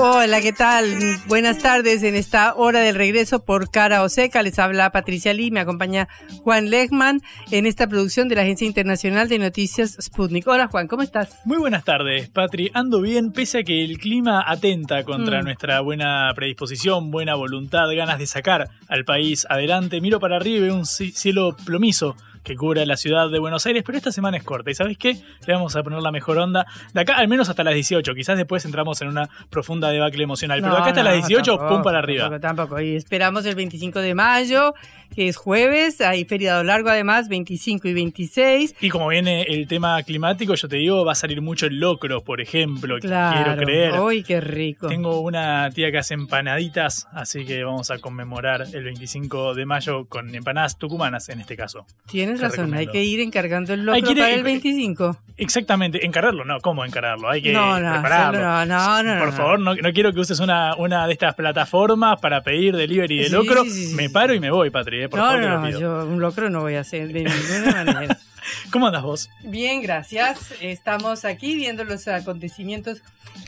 Hola, ¿qué tal? Buenas tardes en esta hora del regreso por Cara o Seca. Les habla Patricia Lee, me acompaña Juan Lechman en esta producción de la Agencia Internacional de Noticias Sputnik. Hola Juan, ¿cómo estás? Muy buenas tardes, Patri. Ando bien pese a que el clima atenta contra mm. nuestra buena predisposición, buena voluntad, ganas de sacar al país adelante. Miro para arriba y veo un cielo plomizo que cubre la ciudad de Buenos Aires, pero esta semana es corta. ¿Y sabes qué? Le vamos a poner la mejor onda de acá, al menos hasta las 18. Quizás después entramos en una profunda debacle emocional. pero acá hasta las 18, pum para arriba. Tampoco, tampoco. Y esperamos el 25 de mayo, que es jueves. Hay feriado largo además, 25 y 26. Y como viene el tema climático, yo te digo, va a salir mucho el locro, por ejemplo. Quiero creer. Uy, qué rico. Tengo una tía que hace empanaditas, así que vamos a conmemorar el 25 de mayo con empanadas tucumanas en este caso. Tienes razón, hay que ir encargando el locro para el 25. Exactamente, encargarlo, no, ¿cómo encargarlo? Hay que no, no, prepararlo. no, no, Por favor, no, quiero que uses una, una de estas plataformas para pedir delivery de locro. me paro y me voy, Patri, eh, por no, favor. No, yo un locro no voy a hacer de ninguna manera. ¿Cómo andas vos? Bien, gracias. Estamos aquí viendo los acontecimientos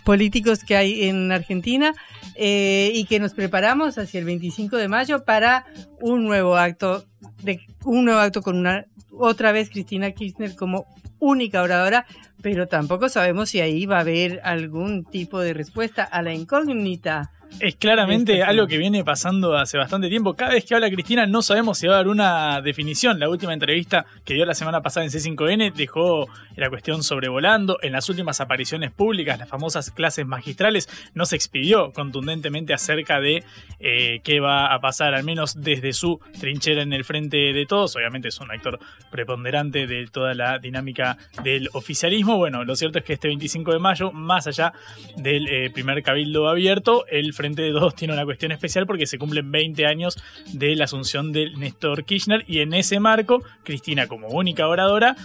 políticos que hay en Argentina eh, y que nos preparamos hacia el 25 de mayo para un nuevo acto, de, un nuevo acto con una otra vez Cristina Kirchner como única oradora, pero tampoco sabemos si ahí va a haber algún tipo de respuesta a la incógnita es claramente algo que viene pasando hace bastante tiempo. Cada vez que habla Cristina no sabemos si va a dar una definición. La última entrevista que dio la semana pasada en C5N dejó la cuestión sobrevolando. En las últimas apariciones públicas, las famosas clases magistrales, no se expidió contundentemente acerca de eh, qué va a pasar, al menos desde su trinchera en el frente de todos. Obviamente es un actor preponderante de toda la dinámica del oficialismo. Bueno, lo cierto es que este 25 de mayo, más allá del eh, primer cabildo abierto, el Frente de Todos tiene una cuestión especial porque se cumplen 20 años de la asunción de Néstor Kirchner y en ese marco, Cristina como única oradora,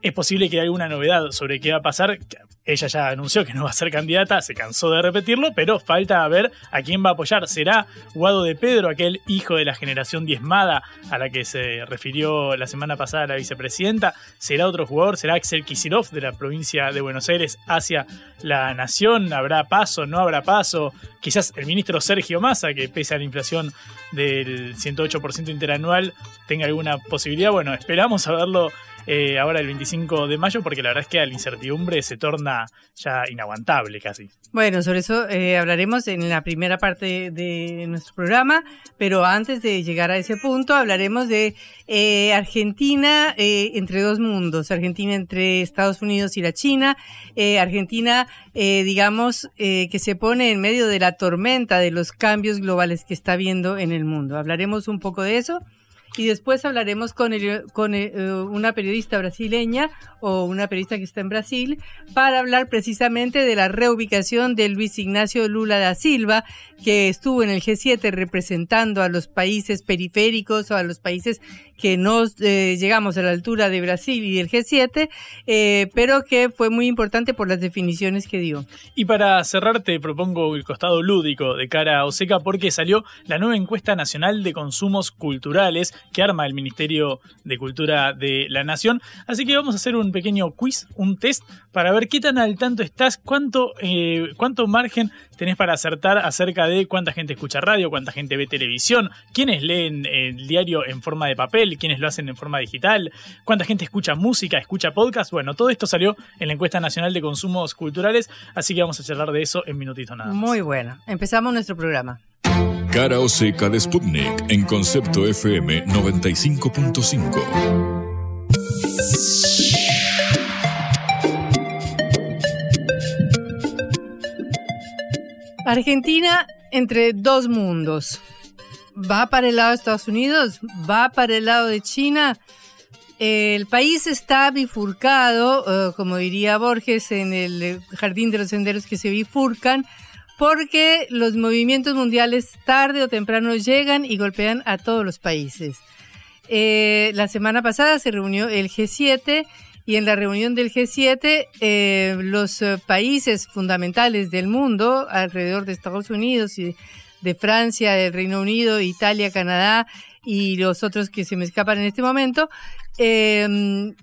es posible que haya alguna novedad sobre qué va a pasar ella ya anunció que no va a ser candidata, se cansó de repetirlo, pero falta ver a quién va a apoyar. ¿Será Guado de Pedro, aquel hijo de la generación diezmada a la que se refirió la semana pasada la vicepresidenta? ¿Será otro jugador? ¿Será Axel Kisilov de la provincia de Buenos Aires hacia la nación? ¿Habrá paso? ¿No habrá paso? Quizás el ministro Sergio Massa, que pese a la inflación del 108% interanual, tenga alguna posibilidad. Bueno, esperamos a verlo eh, ahora el 25 de mayo, porque la verdad es que la incertidumbre se torna ya inaguantable casi. Bueno, sobre eso eh, hablaremos en la primera parte de nuestro programa, pero antes de llegar a ese punto hablaremos de eh, Argentina entre dos mundos, Argentina entre Estados Unidos y la China, Argentina, digamos, que se pone en medio de la tormenta de los cambios globales que está viendo en el mundo. Hablaremos un poco de eso y después hablaremos con, con eh, una periodista brasileña o una periodista que está en Brasil para hablar precisamente de la reubicación de Luis Ignacio Lula da Silva, que estuvo en el G7 representando a los países periféricos o a los países que no eh, llegamos a la altura de Brasil y del G7, eh, pero que fue muy importante por las definiciones que dio. Y para cerrar te propongo el costado lúdico de cara a Oseca porque salió la nueva encuesta nacional de consumos culturales que arma el Ministerio de Cultura de la Nación. Así que vamos a hacer un pequeño quiz, un test, para ver qué tan al tanto estás, cuánto, eh, cuánto margen tenés para acertar acerca de cuánta gente escucha radio, cuánta gente ve televisión, quiénes leen el diario en forma de papel, papel, quiénes lo hacen en forma digital, cuánta gente escucha música, escucha podcast. Bueno, todo esto salió en la encuesta nacional de consumos culturales, así que vamos a charlar de eso en minutito nada. Muy bueno, empezamos nuestro programa. Cara o seca de Sputnik en concepto FM 95.5. Argentina entre dos mundos. ¿Va para el lado de Estados Unidos? ¿Va para el lado de China? El país está bifurcado, eh, como diría Borges, en el jardín de los senderos que se bifurcan, porque los movimientos mundiales tarde o temprano llegan y golpean a todos los países. Eh, la semana pasada se reunió el G7 y en la reunión del G7 eh, los países fundamentales del mundo, alrededor de Estados Unidos y de Francia, del Reino Unido, Italia, Canadá y los otros que se me escapan en este momento, eh,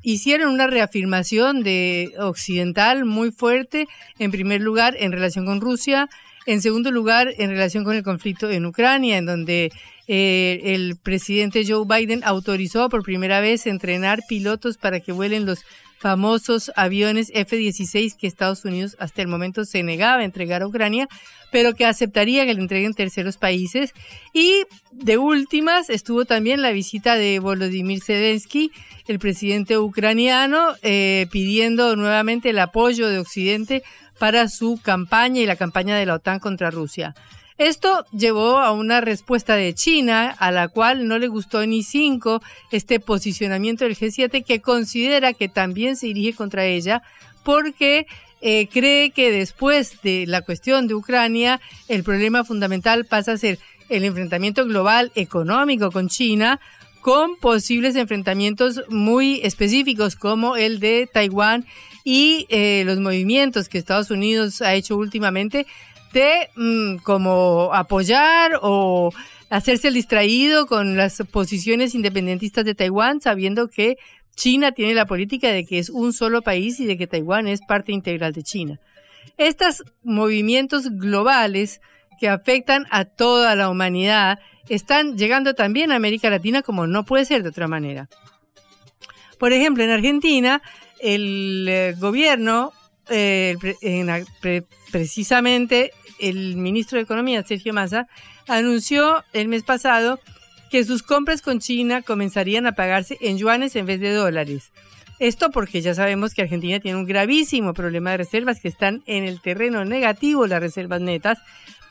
hicieron una reafirmación de occidental muy fuerte, en primer lugar en relación con Rusia, en segundo lugar en relación con el conflicto en Ucrania, en donde eh, el presidente Joe Biden autorizó por primera vez entrenar pilotos para que vuelen los famosos aviones F-16 que Estados Unidos hasta el momento se negaba a entregar a Ucrania, pero que aceptaría que le entreguen terceros países. Y de últimas estuvo también la visita de Volodymyr Zelensky, el presidente ucraniano, eh, pidiendo nuevamente el apoyo de Occidente para su campaña y la campaña de la OTAN contra Rusia. Esto llevó a una respuesta de China, a la cual no le gustó ni cinco este posicionamiento del G7, que considera que también se dirige contra ella, porque eh, cree que después de la cuestión de Ucrania, el problema fundamental pasa a ser el enfrentamiento global económico con China, con posibles enfrentamientos muy específicos como el de Taiwán y eh, los movimientos que Estados Unidos ha hecho últimamente de mm, como apoyar o hacerse el distraído con las posiciones independentistas de Taiwán, sabiendo que China tiene la política de que es un solo país y de que Taiwán es parte integral de China. Estos movimientos globales que afectan a toda la humanidad están llegando también a América Latina como no puede ser de otra manera. Por ejemplo, en Argentina, el eh, gobierno, eh, precisamente el ministro de Economía, Sergio Massa, anunció el mes pasado que sus compras con China comenzarían a pagarse en yuanes en vez de dólares. Esto porque ya sabemos que Argentina tiene un gravísimo problema de reservas que están en el terreno negativo, las reservas netas,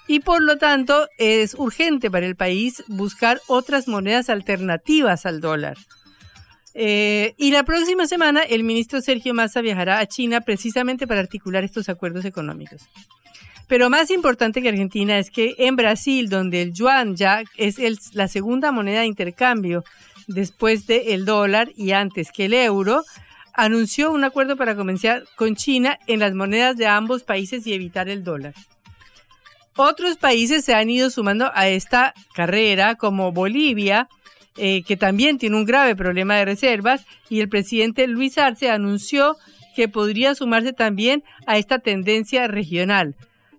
y por lo tanto es urgente para el país buscar otras monedas alternativas al dólar. Eh, y la próxima semana el ministro Sergio Massa viajará a China precisamente para articular estos acuerdos económicos. Pero más importante que Argentina es que en Brasil, donde el yuan ya es la segunda moneda de intercambio después del dólar y antes que el euro, anunció un acuerdo para comenzar con China en las monedas de ambos países y evitar el dólar. Otros países se han ido sumando a esta carrera, como Bolivia, eh, que también tiene un grave problema de reservas, y el presidente Luis Arce anunció que podría sumarse también a esta tendencia regional.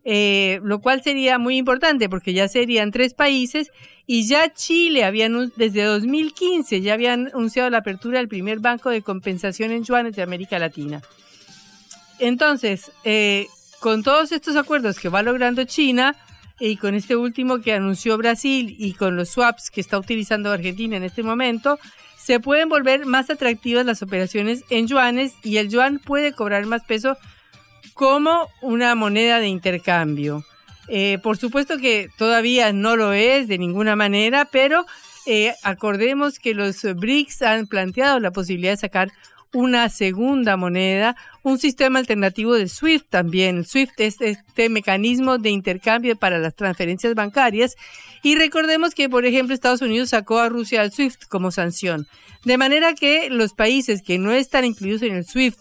Eh, lo cual sería muy importante porque ya serían tres países y ya Chile había desde 2015 ya habían anunciado la apertura del primer banco de compensación en yuanes de América Latina. Entonces, eh, con todos estos acuerdos que va logrando China y con este último que anunció Brasil y con los swaps que está utilizando Argentina en este momento, se pueden volver más atractivas las operaciones en yuanes y el yuan puede cobrar más peso como una moneda de intercambio. Eh, por supuesto que todavía no lo es de ninguna manera, pero eh, acordemos que los BRICS han planteado la posibilidad de sacar una segunda moneda, un sistema alternativo de SWIFT también. SWIFT es este mecanismo de intercambio para las transferencias bancarias y recordemos que, por ejemplo, Estados Unidos sacó a Rusia al SWIFT como sanción. De manera que los países que no están incluidos en el SWIFT,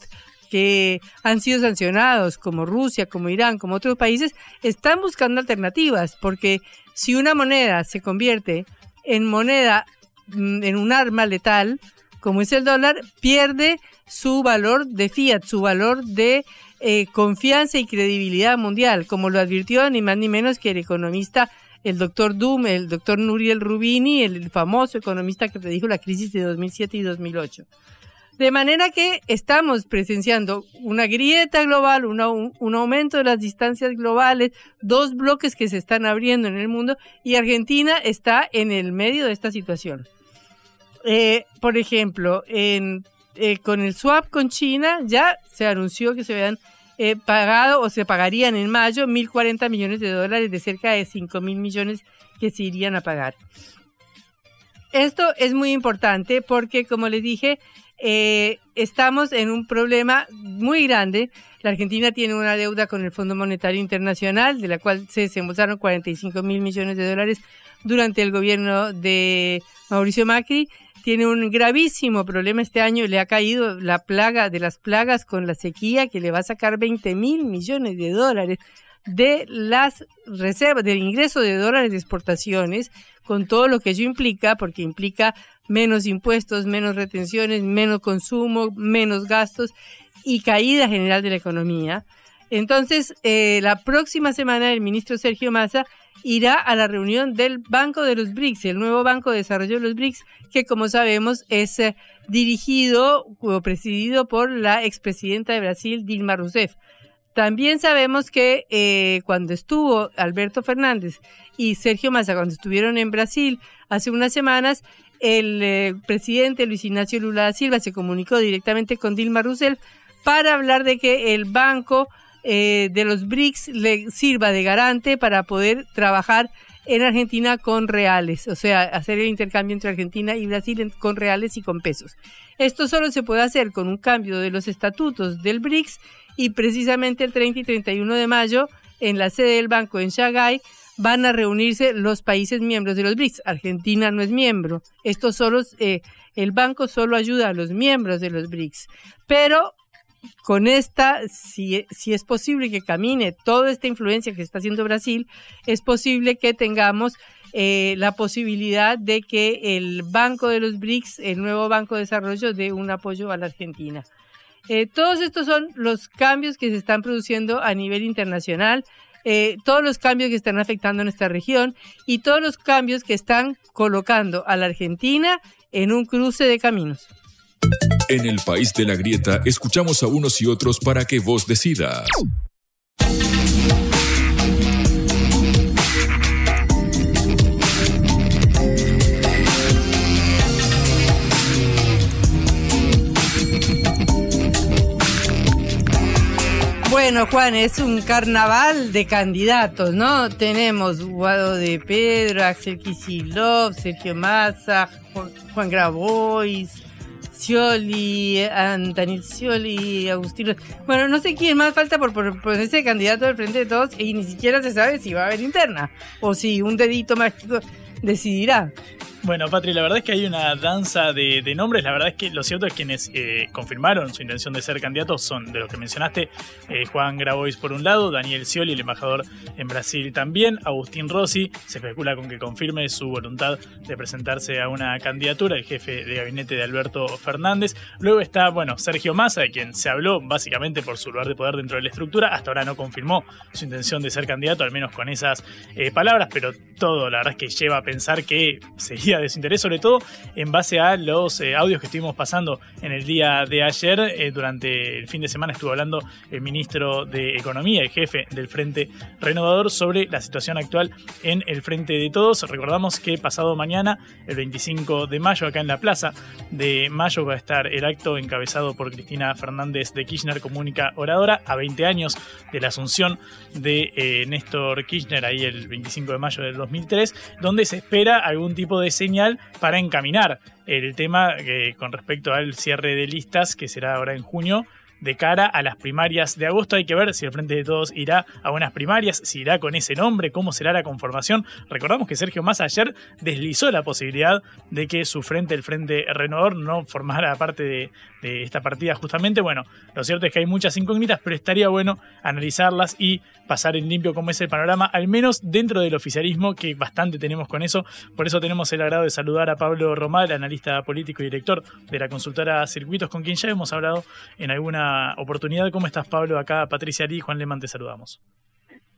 que han sido sancionados, como Rusia, como Irán, como otros países, están buscando alternativas, porque si una moneda se convierte en moneda, mm, en un arma letal, como es el dólar, pierde su valor de fiat, su valor de eh, confianza y credibilidad mundial, como lo advirtió ni más ni menos que el economista, el doctor Doom, el doctor Nuriel Rubini, el famoso economista que predijo la crisis de 2007 y 2008. De manera que estamos presenciando una grieta global, un, aumento de las distancias globales, dos bloques que se están abriendo en el mundo y Argentina está en el medio de esta situación. Eh, por ejemplo, en, eh, con el swap con China ya se anunció que se van eh, pagado o se pagarían en mayo 1.040 millones de dólares de cerca de 5.000 millones que se irían a pagar. Esto es muy importante porque, como les dije, eh, estamos en un problema muy grande. La Argentina tiene una deuda con el Fondo Monetario Internacional, de la cual se desembolsaron 45 mil millones de dólares durante el gobierno de Mauricio Macri. Tiene un gravísimo problema este año, le ha caído la plaga de las plagas con la sequía que le va a sacar 20 mil millones de dólares de las reservas, del ingreso de dólares de exportaciones, con todo lo que ello implica, porque implica menos impuestos, menos retenciones, menos consumo, menos gastos y caída general de la economía. Entonces, eh, la próxima semana el ministro Sergio Massa irá a la reunión del Banco de los BRICS, el nuevo Banco de Desarrollo de los BRICS, que como sabemos es eh, dirigido o presidido por la expresidenta de Brasil, Dilma Rousseff. También sabemos que eh, cuando estuvo Alberto Fernández y Sergio Massa, cuando estuvieron en Brasil hace unas semanas, el eh, presidente Luis Ignacio Lula da Silva se comunicó directamente con Dilma Rousseff para hablar de que el banco eh, de los BRICS le sirva de garante para poder trabajar en Argentina con reales, o sea, hacer el intercambio entre Argentina y Brasil con reales y con pesos. Esto solo se puede hacer con un cambio de los estatutos del BRICS y precisamente el 30 y 31 de mayo en la sede del banco en Shanghái van a reunirse los países miembros de los BRICS. Argentina no es miembro. Esto solo, eh, el banco solo ayuda a los miembros de los BRICS. Pero con esta, si, es posible que camine toda esta influencia que está haciendo Brasil, es posible que tengamos eh, la posibilidad de que el Banco de los BRICS, el nuevo Banco de Desarrollo, dé un apoyo a la Argentina. Eh, todos estos son los cambios que se están produciendo a nivel internacional, eh, todos los cambios que están afectando a nuestra región y todos los cambios que están colocando a la Argentina en un cruce de caminos. En el país de la grieta escuchamos a unos y otros para que vos decidas. Bueno, Juan, es un carnaval de candidatos, ¿no? Tenemos Guado de Pedro, Axel Kisilov, Sergio Massa, Juan, Grabois, Scioli, Antanil Scioli, Agustino. Bueno, no sé quién más falta por, ponerse candidato al frente de todos y ni siquiera se sabe si va a haber interna o si un dedito mágico decidirá. Bueno, Patri, la verdad es que hay una danza de, nombres. La verdad es que lo cierto es que quienes eh, confirmaron su intención de ser candidatos son de los que mencionaste: eh, Juan Grabois por un lado, Daniel Scioli, el embajador en Brasil también, Agustín Rossi. Se especula con que confirme su voluntad de presentarse a una candidatura, el jefe de gabinete de Alberto Fernández. Luego está, bueno, Sergio Massa, de quien se habló básicamente por su lugar de poder dentro de la estructura. Hasta ahora no confirmó su intención de ser candidato, al menos con esas eh, palabras, pero todo la verdad es que lleva a pensar que sería de su interés, sobre todo en base a los eh, audios que estuvimos pasando en el día de ayer. Eh, durante el fin de semana estuvo hablando el ministro de Economía, el jefe del Frente Renovador, sobre la situación actual en el Frente de Todos. Recordamos que pasado mañana, el 25 de mayo, acá en la Plaza de Mayo, va a estar el acto encabezado por Cristina Fernández de Kirchner, comunica oradora, a 20 años de la asunción de eh, Néstor Kirchner, ahí el 25 de mayo del 2003, donde se espera algún tipo de señal para encaminar el tema eh, con respecto al cierre de listas que será ahora en junio de cara a las primarias de agosto. Hay que ver si el Frente de Todos irá a unas primarias, si irá con ese nombre, cómo será la conformación. Recordamos que Sergio Massa ayer deslizó la posibilidad de que su frente, el Frente Renovador, no formara parte de, esta partida justamente. Bueno, lo cierto es que hay muchas incógnitas, pero estaría bueno analizarlas y pasar en limpio cómo es el panorama, al menos dentro del oficialismo, que bastante tenemos con eso. Por eso tenemos el agrado de saludar a Pablo Romal, analista político y director de la consultora Circuitos, con quien ya hemos hablado en alguna oportunidad. ¿Cómo estás, Pablo? Acá Patricia Ari y Juan Leman te saludamos.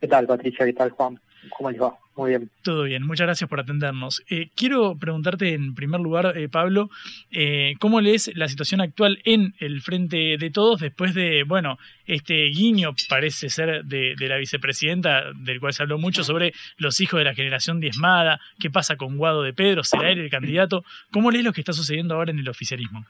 ¿Qué tal, Patricia? ¿Qué tal, Juan? ¿Cómo les va? Muy bien. Todo bien, muchas gracias por atendernos. Eh, quiero preguntarte en primer lugar, eh, Pablo, eh, ¿cómo lees la situación actual en el Frente de Todos después de, bueno, este guiño parece ser de, de, la vicepresidenta, del cual se habló mucho, sobre los hijos de la generación diezmada, qué pasa con Guado de Pedro, será él el candidato? ¿Cómo lees lo que está sucediendo ahora en el oficialismo?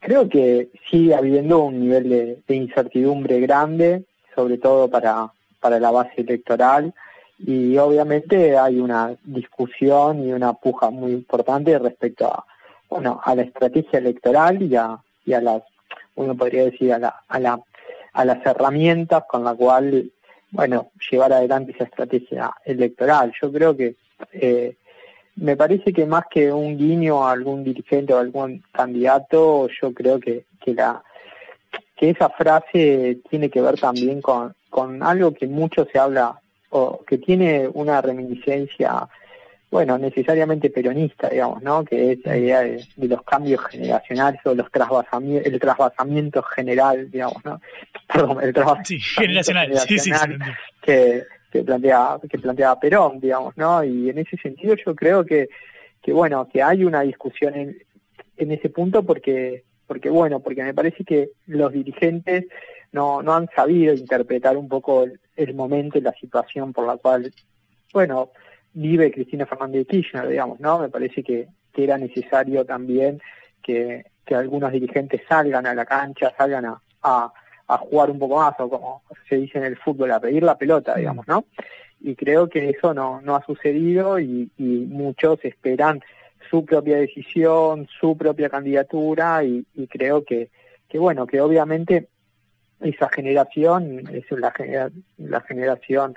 Creo que sigue habiendo un nivel de, incertidumbre grande, sobre todo para, para la base electoral, y obviamente hay una discusión y una puja muy importante respecto a, bueno, a la estrategia electoral y a, y a las, uno podría decir, a la, a la, a las herramientas con la cual, bueno, llevar adelante esa estrategia electoral. Yo creo que eh, me parece que más que un guiño a algún dirigente o algún candidato, yo creo que, que la que esa frase tiene que ver también con, con algo que mucho se habla o que tiene una reminiscencia, bueno, necesariamente peronista, digamos, ¿no? Que es la idea de, los cambios generacionales o los trasvasamientos, el trasvasamiento general, digamos, ¿no? Perdón, el trasvasamiento sí, generacional, sí, sí, que, que plantea que planteaba Perón, digamos, ¿no? Y en ese sentido yo creo que que bueno, que hay una discusión en, en ese punto porque porque bueno, porque me parece que los dirigentes no, no han sabido interpretar un poco el, momento y la situación por la cual, bueno, vive Cristina Fernández de Kirchner, digamos, ¿no? Me parece que, que era necesario también que, que, algunos dirigentes salgan a la cancha, salgan a, a, a, jugar un poco más, o como se dice en el fútbol, a pedir la pelota, mm. digamos, ¿no? Y creo que eso no, no ha sucedido y, y muchos esperan su propia decisión, su propia candidatura y, y creo que, que, bueno, que obviamente esa generación es la, la generación,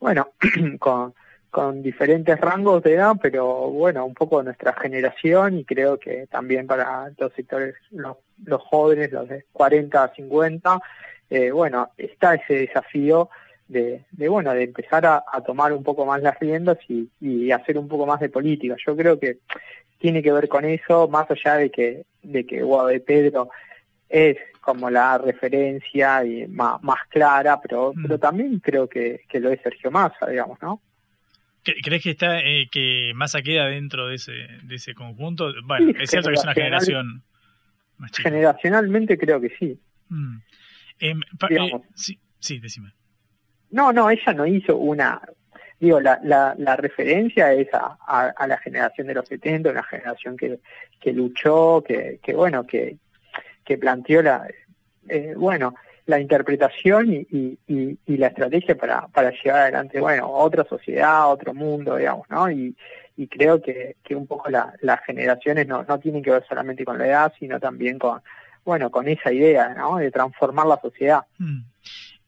bueno, con, con diferentes rangos de edad, pero bueno, un poco nuestra generación y creo que también para los sectores, los, los jóvenes, los de 40 a 50, eh, bueno, está ese desafío de, de bueno, de empezar a, a, tomar un poco más las riendas y, y hacer un poco más de política. Yo creo que tiene que ver con eso, más allá de que, de que Guado de Pedro es como la referencia y más, más clara, pero, mm. pero también creo que, que, lo es Sergio Massa, digamos, ¿no? ¿Crees que está eh, que Massa queda dentro de ese, de ese conjunto? Bueno, es cierto que es una generación más. Generacionalmente creo que sí. Mm. Eh, eh, sí, sí, decime. No, no, ella no hizo una... Digo, la, la, la referencia es a, a, la generación de los 70, una generación que, que luchó, que, que bueno, que, que planteó la, eh, bueno, la interpretación y, y, y, la estrategia para, para llevar adelante, bueno, otra sociedad, otro mundo, digamos, ¿no? Y, y creo que, que un poco la, las generaciones no, no tienen que ver solamente con la edad, sino también con, bueno, con esa idea, ¿no? De transformar la sociedad. Mm.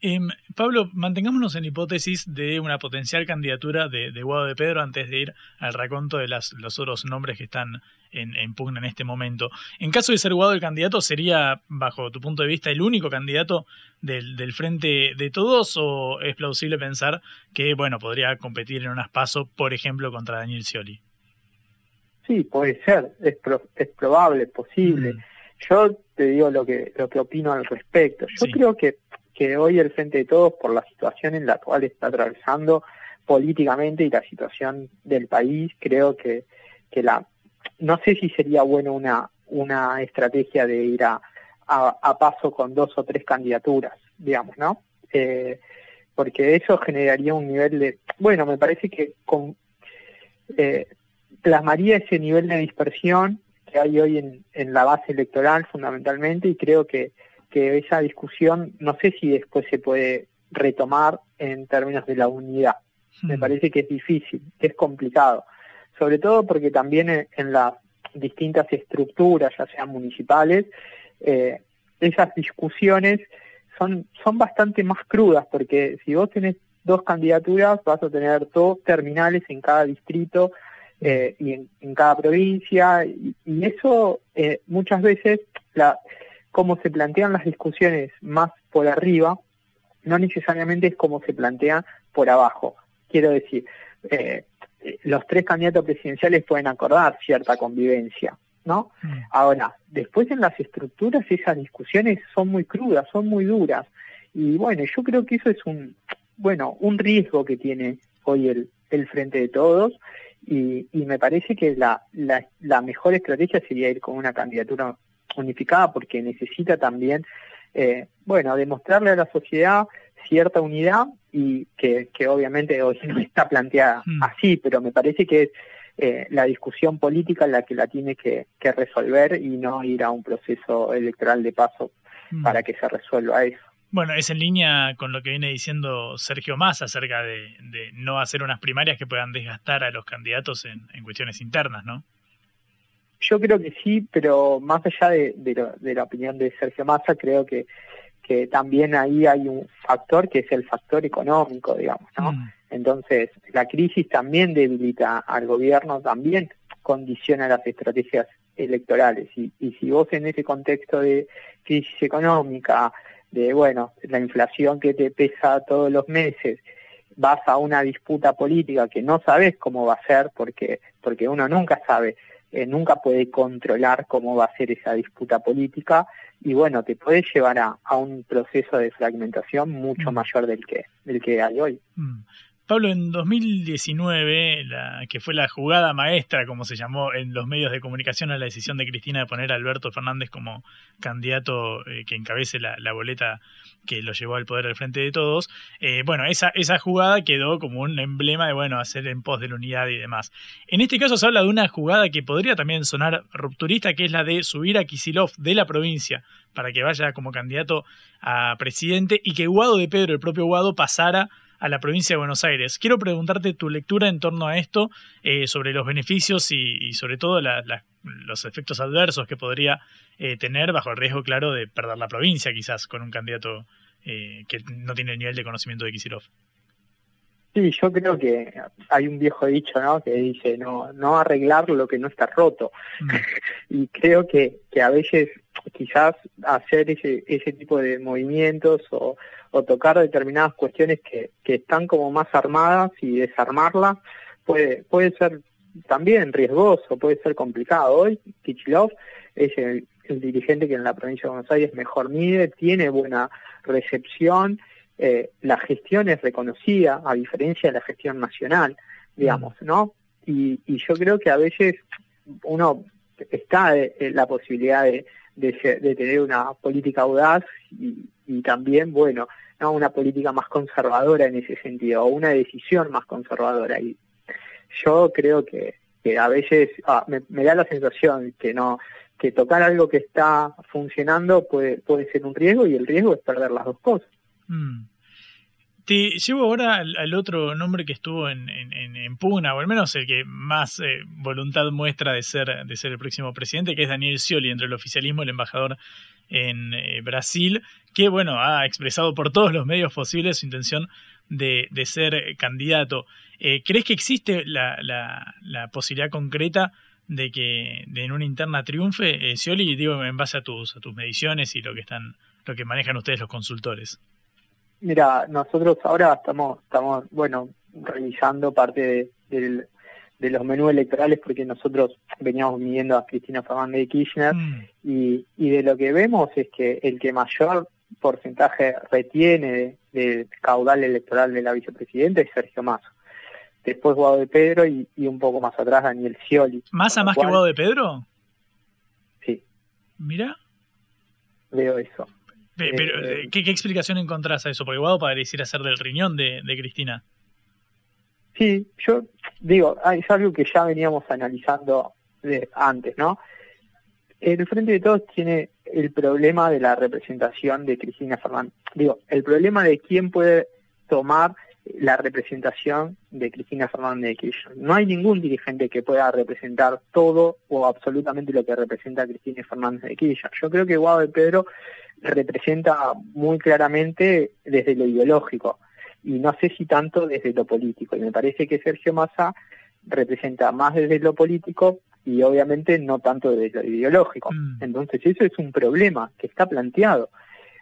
Eh, Pablo, mantengámonos en hipótesis de una potencial candidatura de, de Guado de Pedro antes de ir al raconto de las, los otros nombres que están en, en, pugna en este momento. En caso de ser Guado el candidato, ¿sería, bajo tu punto de vista, el único candidato del, del frente de todos o es plausible pensar que, bueno, podría competir en unas pasos, por ejemplo, contra Daniel Scioli? Sí, puede ser, es, pro, es probable, es posible. Mm. Yo te digo lo que, lo que opino al respecto. Yo sí. creo que que hoy el Frente de Todos, por la situación en la cual está atravesando políticamente y la situación del país, creo que, que la no sé si sería bueno una, una estrategia de ir a, a, a paso con dos o tres candidaturas, digamos, ¿no? Eh, porque eso generaría un nivel de, bueno, me parece que con, eh, plasmaría ese nivel de dispersión que hay hoy en, en la base electoral fundamentalmente y creo que que esa discusión no sé si después se puede retomar en términos de la unidad. Me parece que es difícil, que es complicado, sobre todo porque también en, las distintas estructuras, ya sean municipales, eh, esas discusiones son, son bastante más crudas, porque si vos tenés dos candidaturas, vas a tener dos terminales en cada distrito eh, y en, en, cada provincia, y, eso eh, muchas veces la, cómo se plantean las discusiones más por arriba, no necesariamente es como se plantean por abajo. Quiero decir, eh, los tres candidatos presidenciales pueden acordar cierta convivencia, ¿no? Mm. Ahora, después en las estructuras esas discusiones son muy crudas, son muy duras. Y bueno, yo creo que eso es un, bueno, un riesgo que tiene hoy el, el Frente de Todos y, y me parece que la, la, la mejor estrategia sería ir con una candidatura unificada porque necesita también, eh, bueno, demostrarle a la sociedad cierta unidad y que, que obviamente hoy no está planteada mm. así, pero me parece que es, eh, la discusión política la que la tiene que, resolver y no ir a un proceso electoral de paso mm. para que se resuelva eso. Bueno, es en línea con lo que viene diciendo Sergio Massa acerca de, no hacer unas primarias que puedan desgastar a los candidatos en, cuestiones internas, ¿no? Yo creo que sí, pero más allá de, la opinión de Sergio Massa, creo que, que también ahí hay un factor que es el factor económico, digamos, ¿no? Mm. Entonces, la crisis también debilita al gobierno, también condiciona las estrategias electorales. Y, y si vos en ese contexto de crisis económica, de, bueno, la inflación que te pesa todos los meses, vas a una disputa política que no sabes cómo va a ser porque, porque uno nunca sabe, eh, nunca puede controlar cómo va a ser esa disputa política y bueno, te puede llevar a, a un proceso de fragmentación mucho mm. mayor del que, del que hay hoy. Pablo, en 2019, la, que fue la jugada maestra, como se llamó en los medios de comunicación, a la decisión de Cristina de poner a Alberto Fernández como candidato eh, que encabece la, boleta que lo llevó al poder al frente de todos, eh, bueno, esa, esa jugada quedó como un emblema de, bueno, hacer en pos de la unidad y demás. En este caso se habla de una jugada que podría también sonar rupturista, que es la de subir a Kisilov de la provincia para que vaya como candidato a presidente y que Guado de Pedro, el propio Guado, pasara a la provincia de Buenos Aires. Quiero preguntarte tu lectura en torno a esto, eh, sobre los beneficios y, sobre todo los efectos adversos que podría eh, tener bajo el riesgo, claro, de perder la provincia quizás con un candidato eh, que no tiene el nivel de conocimiento de Kisilov. Sí, yo creo que hay un viejo dicho, ¿no? Que dice, no, no arreglar lo que no está roto. Mm. y creo que, que a veces quizás hacer ese, ese tipo de movimientos o, o tocar determinadas cuestiones que, que están como más armadas y desarmarlas puede, puede ser también riesgoso, puede ser complicado. Hoy Kichilov es el, dirigente que en la provincia de Buenos Aires mejor mide, tiene buena recepción, eh, la gestión es reconocida, a diferencia de la gestión nacional, digamos, ¿no? Y, y yo creo que a veces uno está en la posibilidad de, de, tener una política audaz y, y también, bueno, ¿no? una política más conservadora en ese sentido, o una decisión más conservadora. Y yo creo que, que a veces ah, me, da la sensación que no que tocar algo que está funcionando puede, puede ser un riesgo y el riesgo es perder las dos cosas. Mm. Te llevo ahora al, otro nombre que estuvo en, en, pugna, o al menos el que más eh, voluntad muestra de ser, de ser el próximo presidente, que es Daniel Scioli, entre el oficialismo y el embajador en eh, Brasil, que bueno, ha expresado por todos los medios posibles su intención de, ser candidato. Eh, ¿Crees que existe la, posibilidad concreta de que de en una interna triunfe Scioli? Digo, en base a tus, a tus mediciones y lo que están, lo que manejan ustedes los consultores. Mira, nosotros ahora estamos, estamos bueno, revisando parte de, los menús electorales porque nosotros veníamos midiendo a Cristina Fernández de Kirchner mm. y, y de lo que vemos es que el que mayor porcentaje retiene del caudal electoral de la vicepresidenta es Sergio Massa. Después Guado de Pedro y, un poco más atrás Daniel Scioli. ¿Massa más que Guado de Pedro? Sí. Mira. Veo eso. Pero, eh, ¿qué, explicación encontrás a eso? Porque Guado pareciera ser del riñón de, Cristina. Sí, yo digo, es algo que ya veníamos analizando antes, ¿no? El Frente de Todos tiene el problema de la representación de Cristina Fernández. Digo, el problema de quién puede tomar la representación de Cristina Fernández de Kirchner. No hay ningún dirigente que pueda representar todo o absolutamente lo que representa Cristina Fernández de Kirchner. Yo creo que Guado de Pedro representa muy claramente desde lo ideológico y no sé si tanto desde lo político. Y me parece que Sergio Massa representa más desde lo político y obviamente no tanto desde lo ideológico. Mm. Entonces eso es un problema que está planteado.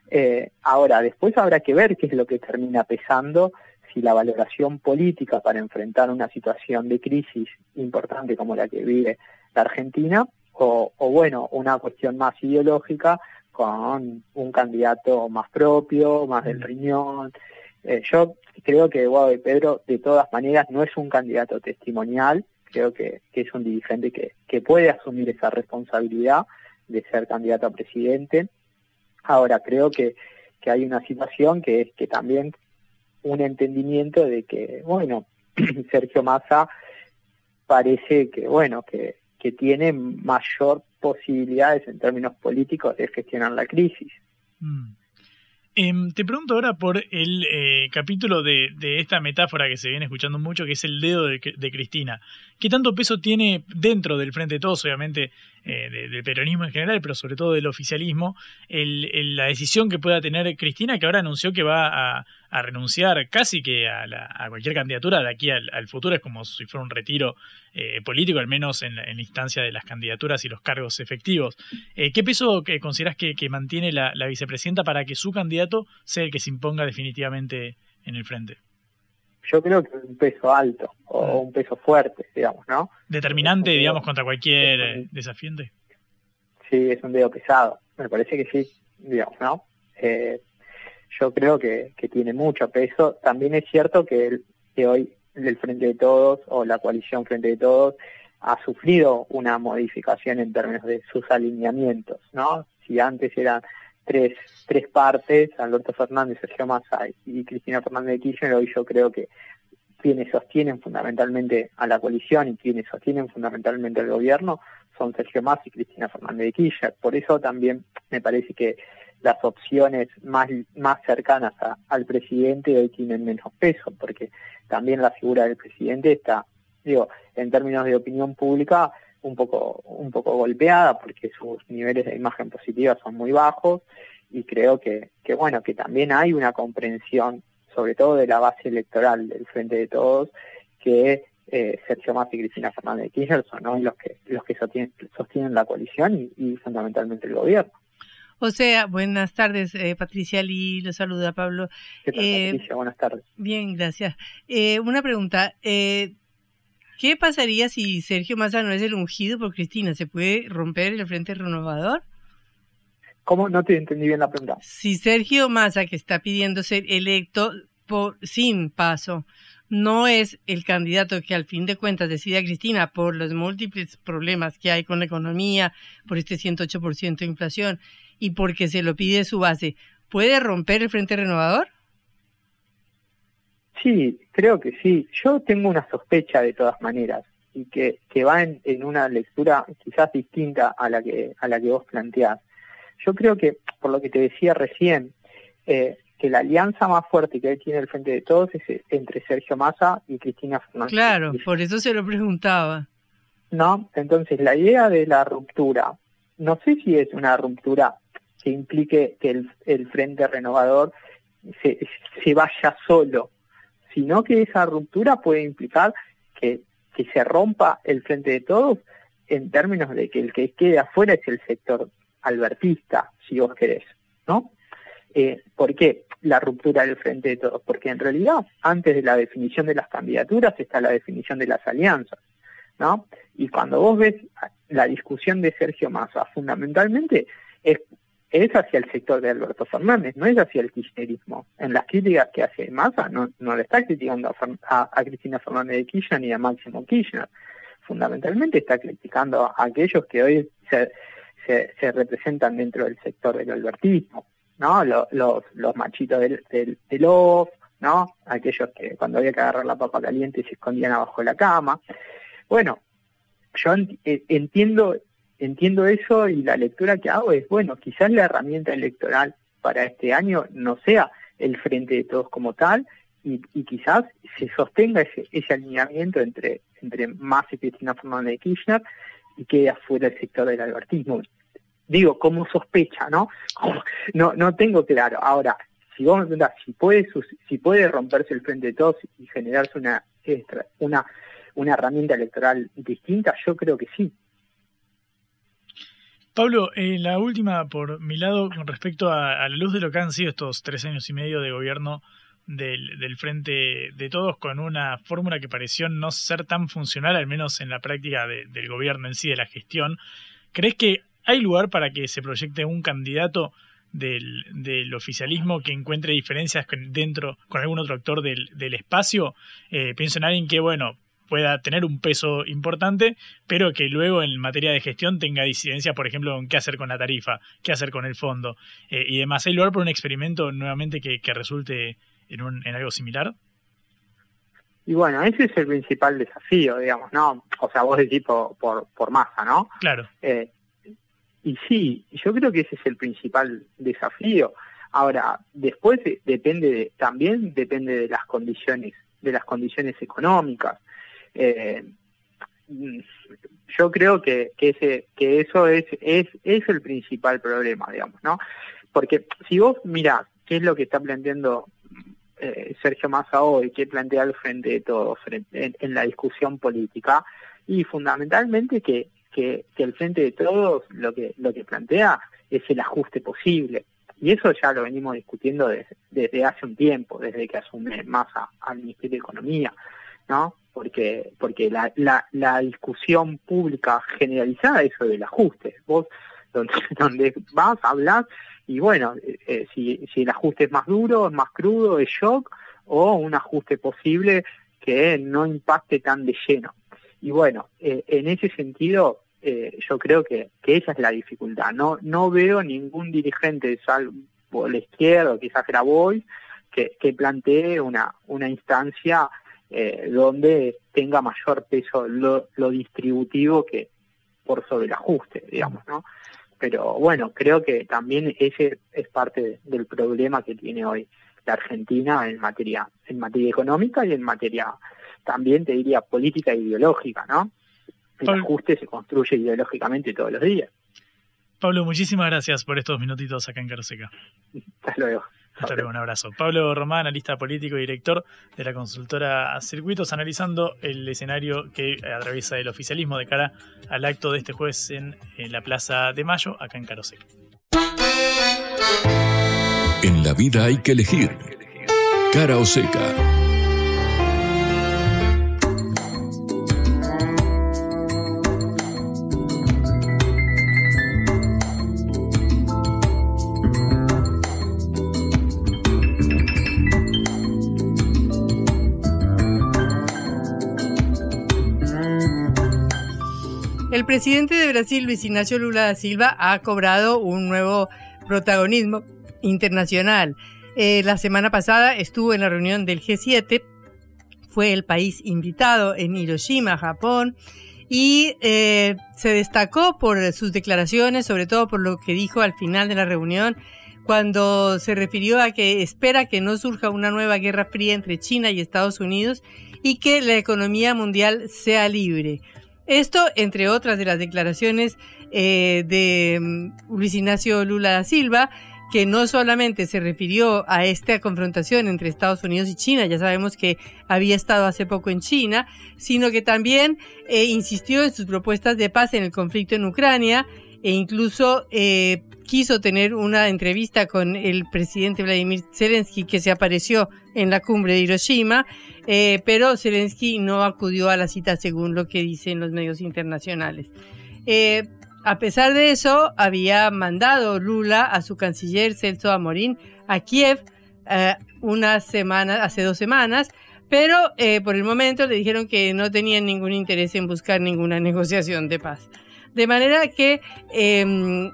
Eh, ahora, después habrá que ver qué es lo que termina pesando si la valoración política para enfrentar una situación de crisis importante como la que vive la Argentina, o, o bueno, una cuestión más ideológica con un candidato más propio, más del riñón. Eh, yo creo que Guado de Pedro, de todas maneras, no es un candidato testimonial, creo que, es un dirigente que, que puede asumir esa responsabilidad de ser candidato a presidente. Ahora, creo que, que hay una situación que es que también un entendimiento de que, bueno, Sergio Massa parece que, bueno, que, que tiene mayor posibilidades en términos políticos de gestionar la crisis. Mm. Em, te pregunto ahora por el eh, capítulo de, de, esta metáfora que se viene escuchando mucho, que es el dedo de, de Cristina. ¿Qué tanto peso tiene dentro del Frente de Todos, obviamente, eh, del peronismo en general, pero sobre todo del oficialismo, el, el, la decisión que pueda tener Cristina, que ahora anunció que va a, renunciar casi que a, la, a, cualquier candidatura de aquí al, futuro? Es como si fuera un retiro eh, político, al menos en, en, la instancia de las candidaturas y los cargos efectivos. Eh, ¿Qué peso que consideras que, mantiene la, la vicepresidenta para que su candidato sea el que se imponga definitivamente en el frente? Yo creo que un peso alto o un peso fuerte, digamos, ¿no? Determinante, digamos, contra cualquier un, desafiante. Sí, es un dedo pesado, me parece que sí, digamos, ¿no? Eh, yo creo que, que, tiene mucho peso. También es cierto que, el, que hoy el Frente de Todos o la coalición Frente de Todos ha sufrido una modificación en términos de sus alineamientos, ¿no? Si antes eran tres, tres partes, Alberto Fernández, Sergio Massa y Cristina Fernández de Kirchner, hoy yo creo que quienes sostienen fundamentalmente a la coalición y quienes sostienen fundamentalmente al gobierno son Sergio Massa y Cristina Fernández de Kirchner. Por eso también me parece que las opciones más, más cercanas al presidente hoy tienen menos peso, porque también la figura del presidente está, digo, en términos de opinión pública, un poco, un poco golpeada porque sus niveles de imagen positiva son muy bajos y creo que, que bueno, que también hay una comprensión, sobre todo de la base electoral del Frente de Todos, que eh, Sergio Massa y Cristina Fernández de Kirchner son ¿no? los que los que sostienen, sostienen la coalición y, y, fundamentalmente el gobierno. O sea, buenas tardes, eh, Patricia Lee, lo saluda Pablo. ¿Qué tal, eh, Patricia? Buenas tardes. Bien, gracias. Eh, una pregunta, eh, ¿Qué pasaría si Sergio Massa no es el ungido por Cristina? ¿Se puede romper el Frente Renovador? ¿Cómo? No te entendí bien la pregunta. Si Sergio Massa, que está pidiendo ser electo por, sin paso, no es el candidato que al fin de cuentas decida Cristina por los múltiples problemas que hay con la economía, por este 108% de inflación y porque se lo pide su base, ¿puede romper el Frente Renovador? Sí, creo que sí. Yo tengo una sospecha de todas maneras y que, que va en, en, una lectura quizás distinta a la que a la que vos planteás. Yo creo que, por lo que te decía recién, eh, que la alianza más fuerte que hoy tiene el Frente de Todos es entre Sergio Massa y Cristina Fernández. Claro, por eso se lo preguntaba. No, entonces la idea de la ruptura, no sé si es una ruptura que implique que el, el Frente Renovador se, se vaya solo, sino que esa ruptura puede implicar que, que se rompa el frente de todos en términos de que el que quede afuera es el sector albertista, si vos querés, ¿no? Eh, ¿Por qué la ruptura del frente de todos? Porque en realidad, antes de la definición de las candidaturas está la definición de las alianzas, ¿no? Y cuando vos ves la discusión de Sergio Massa, fundamentalmente es es hacia el sector de Alberto Fernández, no es hacia el kirchnerismo. En las críticas que hace Massa no, no le está criticando a, a, a, Cristina Fernández de Kirchner ni a Máximo Kirchner. Fundamentalmente está criticando a aquellos que hoy se, se, se representan dentro del sector del albertismo, ¿no? Los, los, los machitos del, del, del off, ¿no? Aquellos que cuando había que agarrar la papa caliente se escondían abajo de la cama. Bueno, yo entiendo entiendo eso y la lectura que hago es, bueno, quizás la herramienta electoral para este año no sea el frente de todos como tal y, y quizás se sostenga ese, ese alineamiento entre, entre Más y Cristina Fernández de Kirchner y quede afuera el sector del albertismo. Digo, como sospecha, ¿no? No, no tengo claro. Ahora, si vos me si puede, si puede romperse el frente de todos y generarse una, una, una herramienta electoral distinta, yo creo que sí. Pablo, eh, la última por mi lado con respecto a, la luz de lo que han sido estos tres años y medio de gobierno del, Frente de Todos con una fórmula que pareció no ser tan funcional, al menos en la práctica de, del gobierno en sí, de la gestión. ¿Crees que hay lugar para que se proyecte un candidato del, oficialismo que encuentre diferencias dentro con algún otro actor del, del espacio? Eh, pienso en alguien que, bueno, pueda tener un peso importante, pero que luego en materia de gestión tenga disidencia, por ejemplo, en qué hacer con la tarifa, qué hacer con el fondo eh, y demás. ¿Hay lugar para un experimento nuevamente que, que resulte en, un, en algo similar? Y bueno, ese es el principal desafío, digamos, ¿no? O sea, vos decís por, por, por masa, ¿no? Claro. Eh, y sí, yo creo que ese es el principal desafío. Ahora, después depende de, también depende de las condiciones, de las condiciones económicas. Eh, yo creo que, ese, que eso es, es, el principal problema, digamos, ¿no? Porque si vos mirás qué es lo que está planteando eh, Sergio Massa hoy, qué plantea el frente de todos en, la discusión política, y fundamentalmente que, que, el frente de todos lo que, lo que plantea es el ajuste posible. Y eso ya lo venimos discutiendo desde hace un tiempo, desde que asume Massa al Ministerio de Economía, ¿no? Porque, porque la, la, la discusión pública generalizada es eso del ajuste. Vos, donde, donde vas, hablar y bueno, eh, eh, si, si el ajuste es más duro, es más crudo, es shock, o un ajuste posible que no impacte tan de lleno. Y bueno, eh, en ese sentido, eh, yo creo que, que esa es la dificultad. No, no veo ningún dirigente, salvo la izquierda, quizás Grabois, que, que plantee una, una instancia eh, donde tenga mayor peso lo, lo distributivo que por sobre el ajuste, digamos, ¿no? Pero bueno, creo que también ese es parte del problema que tiene hoy la Argentina en materia, en materia económica y en materia también te diría política e ideológica, ¿no? El ajuste se construye ideológicamente todos los días. Pablo, muchísimas gracias por estos minutitos acá en Caroseca. Hasta luego. Hasta luego, un abrazo. Pablo Román, analista político y director de la consultora Circuitos, analizando el escenario que atraviesa el oficialismo de cara al acto de este jueves en, en la Plaza de Mayo, acá en Caroseca. En la vida hay que elegir. Cara o seca. Presidente de Brasil, Luis Ignacio Lula da Silva, ha cobrado un nuevo protagonismo internacional. Eh, la semana pasada estuvo en la reunión del G7, fue el país invitado en Hiroshima, Japón, y eh, se destacó por sus declaraciones, sobre todo por lo que dijo al final de la reunión, cuando se refirió a que espera que no surja una nueva guerra fría entre China y Estados Unidos y que la economía mundial sea libre. Esto, entre otras de las declaraciones eh, de mm, Luis Ignacio Lula da Silva, que no solamente se refirió a esta confrontación entre Estados Unidos y China, ya sabemos que había estado hace poco en China, sino que también eh, insistió en sus propuestas de paz en el conflicto en Ucrania e incluso eh, quiso tener una entrevista con el presidente Vladimir Zelensky que se apareció en la cumbre de Hiroshima, eh, pero Zelensky no acudió a la cita según lo que dicen los medios internacionales. Eh, a pesar de eso, había mandado Lula a su canciller Celso Amorín a Kiev eh, una semana, hace dos semanas, pero eh, por el momento le dijeron que no tenían ningún interés en buscar ninguna negociación de paz. De manera que eh,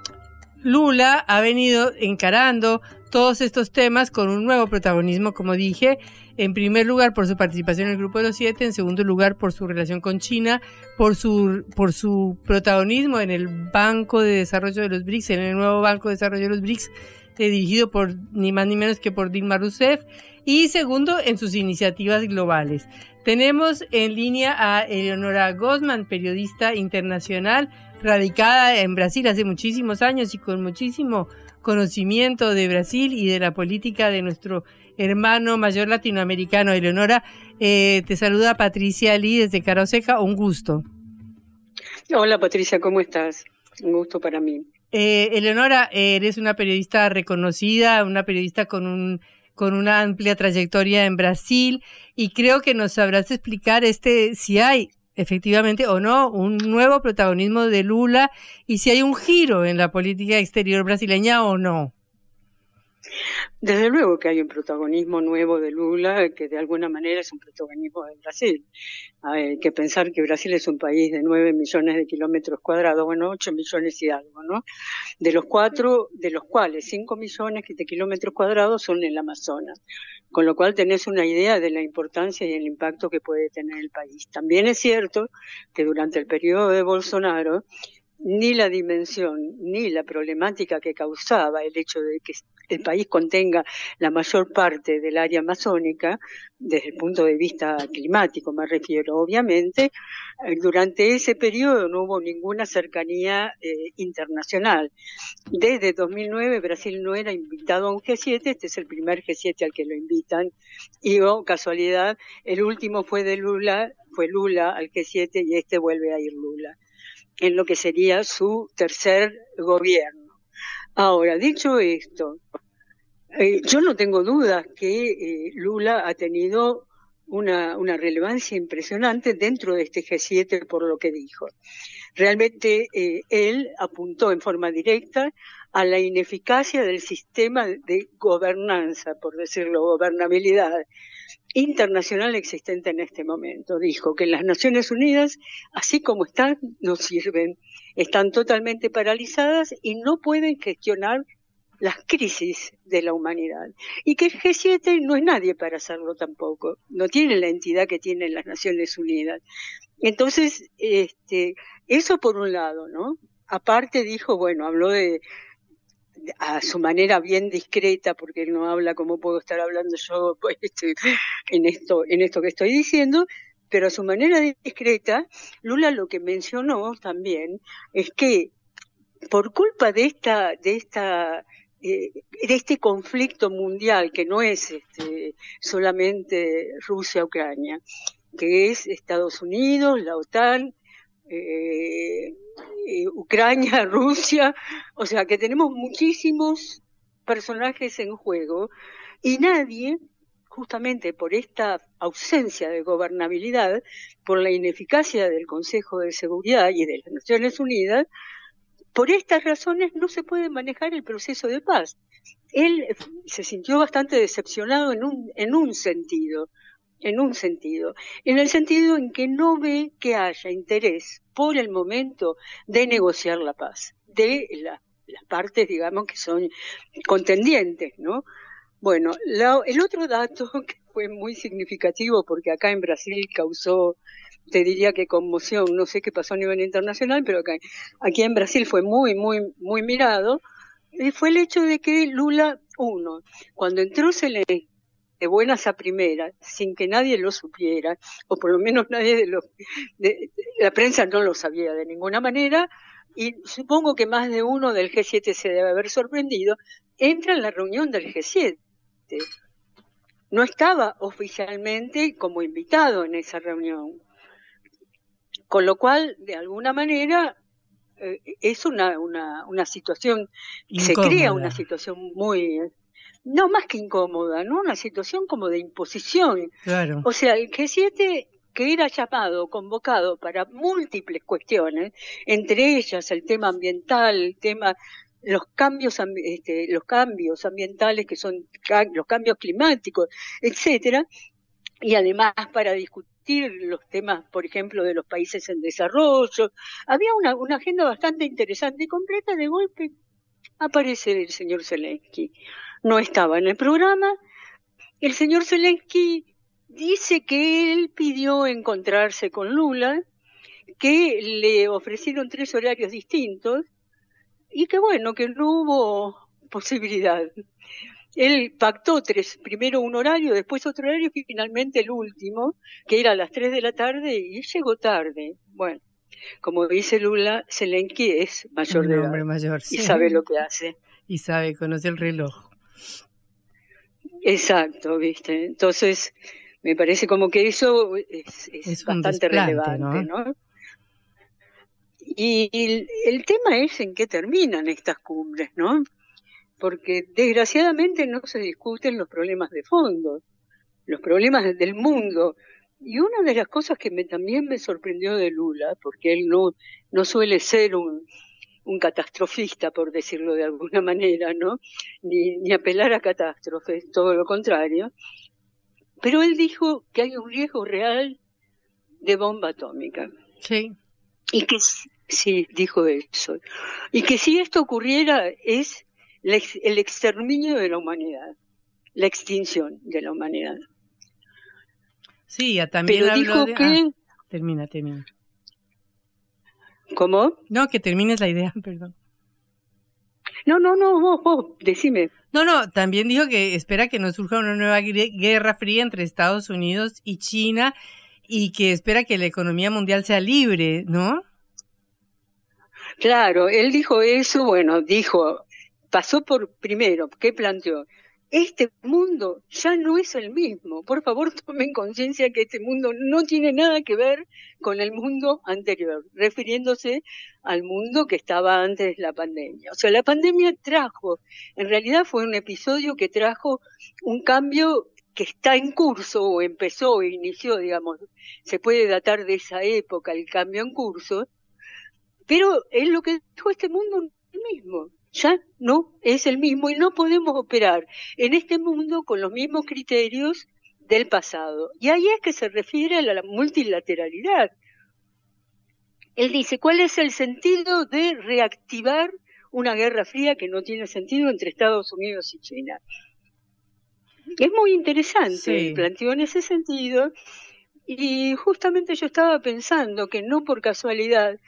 Lula ha venido encarando todos estos temas con un nuevo protagonismo, como dije, en primer lugar por su participación en el Grupo de los Siete, en segundo lugar por su relación con China, por su, por su protagonismo en el Banco de Desarrollo de los BRICS, en el nuevo Banco de Desarrollo de los BRICS, dirigido por ni más ni menos que por Dilma Rousseff, y segundo en sus iniciativas globales. Tenemos en línea a Eleonora Gosman, periodista internacional, radicada en Brasil hace muchísimos años y con muchísimo conocimiento de Brasil y de la política de nuestro hermano mayor latinoamericano. Eleonora, eh, te saluda Patricia Lee desde Caroseca, un gusto. Hola Patricia, ¿cómo estás? Un gusto para mí. Eh, Eleonora, eres una periodista reconocida, una periodista con un con una amplia trayectoria en Brasil y creo que nos sabrás explicar este si hay efectivamente o no un nuevo protagonismo de Lula y si hay un giro en la política exterior brasileña o no. Desde luego que hay un protagonismo nuevo de Lula que de alguna manera es un protagonismo de Brasil. Hay que pensar que Brasil es un país de 9 millones de kilómetros cuadrados, bueno, 8 millones y algo, ¿no? De los cuatro, de los cuales 5 millones de kilómetros cuadrados son en el Amazonas. Con lo cual tenés una idea de la importancia y el impacto que puede tener el país. También es cierto que durante el periodo de Bolsonaro, ni la dimensión ni la problemática que causaba el hecho de que el país contenga la mayor parte del área amazónica, desde el punto de vista climático me refiero, obviamente, eh, durante ese periodo no hubo ninguna cercanía eh, internacional. Desde 2009 Brasil no era invitado a un G7, este es el primer G7 al que lo invitan, y oh, casualidad, el último fue de Lula, fue Lula al G7 y este vuelve a ir Lula en lo que sería su tercer gobierno. Ahora, dicho esto, eh, yo no tengo dudas que eh, Lula ha tenido una, relevancia impresionante dentro de este G7 por lo que dijo. Realmente eh, él apuntó en forma directa a la ineficacia del sistema de gobernanza, por decirlo, gobernabilidad internacional existente en este momento. Dijo que las Naciones Unidas, así como están, no sirven. Están totalmente paralizadas y no pueden gestionar las crisis de la humanidad. Y que el G7 no es nadie para hacerlo tampoco. No tiene la entidad que tienen las Naciones Unidas. Entonces, este, eso por un lado, ¿no? Aparte dijo, bueno, habló de, a su manera bien discreta, porque él no habla como puedo estar hablando yo pues, este, en, esto, en esto que estoy diciendo, pero a su manera discreta, Lula lo que mencionó también es que por culpa de esta, de esta eh, de este conflicto mundial que no es este, solamente Rusia-Ucrania, que es Estados Unidos, la OTAN, eh, eh, Ucrania, Rusia, o sea que tenemos muchísimos personajes en juego y nadie, justamente por esta ausencia de gobernabilidad, por la ineficacia del Consejo de Seguridad y de las Naciones Unidas, por estas razones no se puede manejar el proceso de paz. Él se sintió bastante decepcionado en un, en un sentido, en un sentido, en el sentido en que no ve que haya interés por el momento de negociar la paz, de las partes, digamos, que son contendientes, ¿no? Bueno, el otro dato que fue muy significativo, porque acá en Brasil causó, te diría que conmoción, no sé qué pasó a nivel internacional, pero acá, aquí en Brasil fue muy, muy, muy mirado, eh, fue el hecho de que Lula, uno, cuando entró Zelensky, de buenas a primeras, sin que nadie lo supiera, o por lo menos nadie de los, de, la prensa no lo sabía de ninguna manera, y supongo que más de uno del G7 se debe haber sorprendido, entra en la reunión del G7. No estaba oficialmente como invitado en esa reunión. Con lo cual, de alguna manera, eh, es una, una, una situación, se crea una situación muy, no más que incómoda, ¿no? Una situación como de imposición. Claro. O sea, el G7 que era llamado, convocado para múltiples cuestiones, entre ellas el tema ambiental, el tema los cambios este, los cambios ambientales que son los cambios climáticos, etcétera, y además para discutir los temas, por ejemplo, de los países en desarrollo. Había una, una agenda bastante interesante y completa. De golpe aparece el señor Zelensky no estaba en el programa. El señor Zelensky dice que él pidió encontrarse con Lula, que le ofrecieron tres horarios distintos y que bueno, que no hubo posibilidad. Él pactó tres, primero un horario, después otro horario y finalmente el último, que era a las tres de la tarde y llegó tarde. Bueno, como dice Lula, Zelensky es mayor de edad mayor, y sabe lo que hace. Y sabe, conoce el reloj. Exacto, viste. Entonces, me parece como que eso es, bastante relevante, ¿no? Y el, tema es en qué terminan estas cumbres, ¿no? Porque desgraciadamente no se discuten los problemas de fondo, los problemas del mundo. Y una de las cosas que me, también me sorprendió de Lula, porque él no, no suele ser un, un catastrofista, por decirlo de alguna manera, ¿no? Ni, ni apelar a catástrofes, todo lo contrario. Pero él dijo que hay un riesgo real de bomba atómica. Sí. Y que sí, dijo eso. Y que si esto ocurriera es el exterminio de la humanidad, la extinción de la humanidad. Sí, también Pero dijo de... que... Ah, termina, termina. ¿Cómo? No, que termines la idea, perdón. No, no, no, vos, vos, decime. No, no, también dijo que espera que no surja una nueva guerra fría entre Estados Unidos y China y que espera que la economía mundial sea libre, ¿no? Claro, él dijo eso, bueno, dijo, pasó por primero, ¿qué planteó? Este mundo ya no es el mismo. Por favor, tomen conciencia que este mundo no tiene nada que ver con el mundo anterior, refiriéndose al mundo que estaba antes de la pandemia. O sea, la pandemia trajo, en realidad fue un episodio que trajo un cambio que está en curso o empezó o inició, digamos, se puede datar de esa época el cambio en curso, pero es lo que dijo este mundo mismo ya no es el mismo y no podemos operar en este mundo con los mismos criterios del pasado. Y ahí es que se refiere a la multilateralidad. Él dice, ¿cuál es el sentido de reactivar una guerra fría que no tiene sentido entre Estados Unidos y China? Es muy interesante, Sí. planteó en ese sentido, y justamente yo estaba pensando que no por casualidad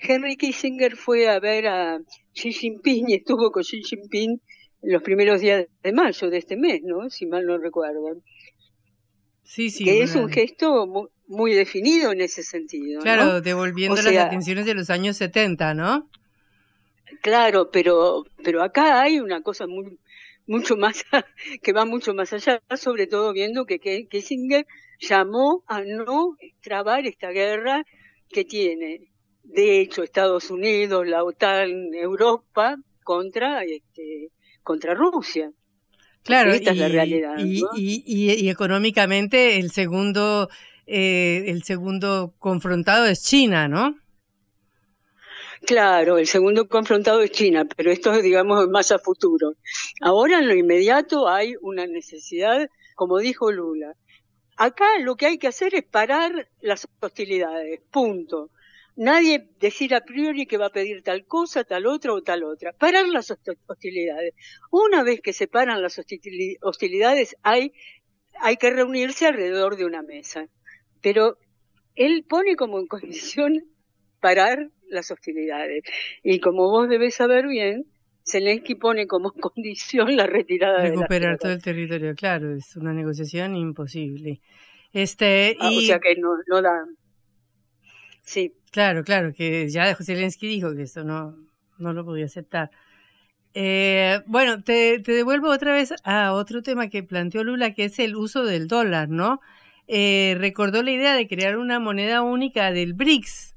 Henry Kissinger fue a ver a Xi Jinping y estuvo con Xi Jinping los primeros días de mayo de este mes, ¿no? Si mal no recuerdo. Sí, sí. que es un gesto mu- muy, definido en ese sentido. ¿no? Claro, devolviendo O las atenciones de los años 70, ¿no? Claro, pero, pero acá hay una cosa muy, mucho más, que va mucho más allá, sobre todo viendo que, que Kissinger llamó a no trabar esta guerra que tiene, de hecho, Estados Unidos, la OTAN, Europa, contra, este, contra Rusia. Claro, Esta es la y- realidad. Y, ¿no? y, y- y económicamente el segundo, eh, el segundo confrontado es China, ¿no? Claro, el segundo confrontado es China, pero esto es, digamos, más a futuro. Ahora, en lo inmediato, hay una necesidad, como dijo Lula. Acá lo que hay que hacer es parar las hostilidades, punto. Nadie decir a priori que va a pedir tal cosa, tal otra o tal otra. Parar las host- hostilidades. Una vez que se paran las hostili- hostilidades, hay, hay que reunirse alrededor de una mesa. Pero él pone como en condición parar las hostilidades. Y como vos debés saber bien, Zelensky pone como condición la retirada de Recuperar tropas. todo el territorio, claro, es una negociación imposible. Este, Ah, y, O sea que no, no da. Sí. Claro, claro, que ya Zelensky dijo que eso no, no lo podía aceptar. Eh, bueno, te, te devuelvo otra vez a otro tema que planteó Lula, que es el uso del dólar, ¿no? Eh, recordó la idea de crear una moneda única del BRICS.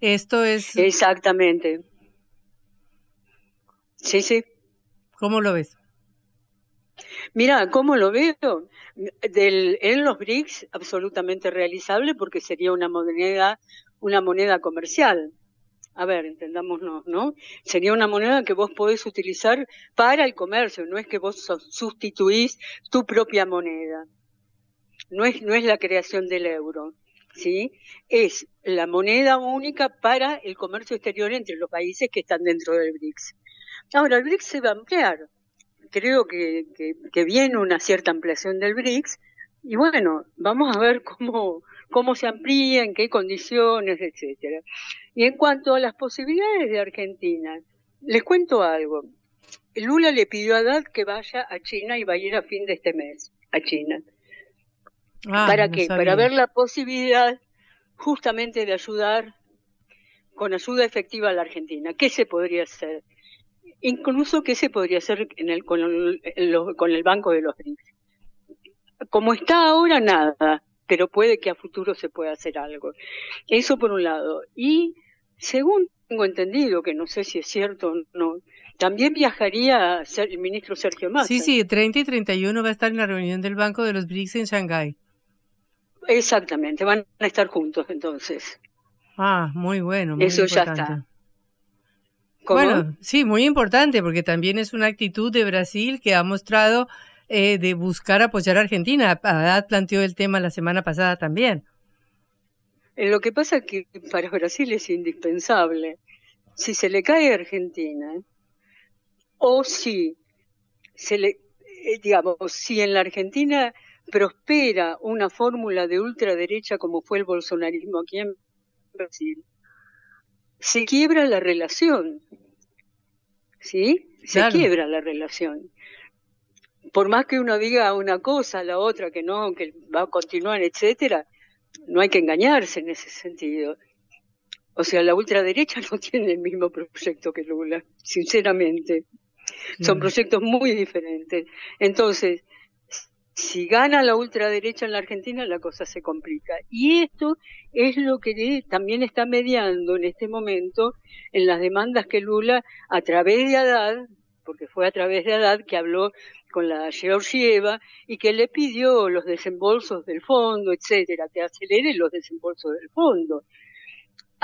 Esto es... Exactamente. Sí, sí. ¿Cómo lo ves? Mira, ¿cómo lo veo? Del, en los BRICS, absolutamente realizable porque sería una moneda, una moneda comercial. A ver, entendámonos, ¿no? Sería una moneda que vos podés utilizar para el comercio, no es que vos sustituís tu propia moneda. No es, no es la creación del euro, ¿sí? Es la moneda única para el comercio exterior entre los países que están dentro del BRICS. Ahora, el BRICS se va a ampliar. Creo que, que, que viene una cierta ampliación del BRICS y bueno, vamos a ver cómo, cómo se amplía, en qué condiciones, etcétera. Y en cuanto a las posibilidades de Argentina, les cuento algo. Lula le pidió a Haddad que vaya a China y va a ir a fin de este mes a China. Ah, ¿Para no qué? sabía. Para ver la posibilidad justamente de ayudar con ayuda efectiva a la Argentina. ¿Qué se podría hacer? Incluso qué se podría hacer en el, con, el, con el Banco de los BRICS. Como está ahora, nada, pero puede que a futuro se pueda hacer algo. Eso por un lado. Y según tengo entendido, que no sé si es cierto o no, también viajaría el ministro Sergio Massa. Sí, sí, 30 y 31 va a estar en la reunión del Banco de los BRICS en Shanghái. Exactamente, van a estar juntos entonces. Ah, muy bueno, muy Eso ya está. Bueno, sí, muy importante, porque también es una actitud de Brasil que ha mostrado eh, de buscar apoyar a Argentina. Haddad planteó el tema la semana pasada también. Eh, lo que pasa es que para Brasil es indispensable. Si se le cae a Argentina, o si se le, eh, digamos, si en la Argentina prospera una fórmula de ultraderecha como fue el bolsonarismo aquí en Brasil, se quiebra la relación. ¿Sí? Se quiebra la relación. Por más que uno diga una cosa, la otra que no, que va a continuar, etcétera, no hay que engañarse en ese sentido. O sea, la ultraderecha no tiene el mismo proyecto que Lula, sinceramente. Son proyectos muy diferentes. Entonces, si gana la ultraderecha en la Argentina, la cosa se complica. Y esto es lo que también está mediando en este momento en las demandas que Lula, a través de Haddad, porque fue a través de Haddad que habló con la Georgieva y que le pidió los desembolsos del fondo, etcétera, que acelere los desembolsos del fondo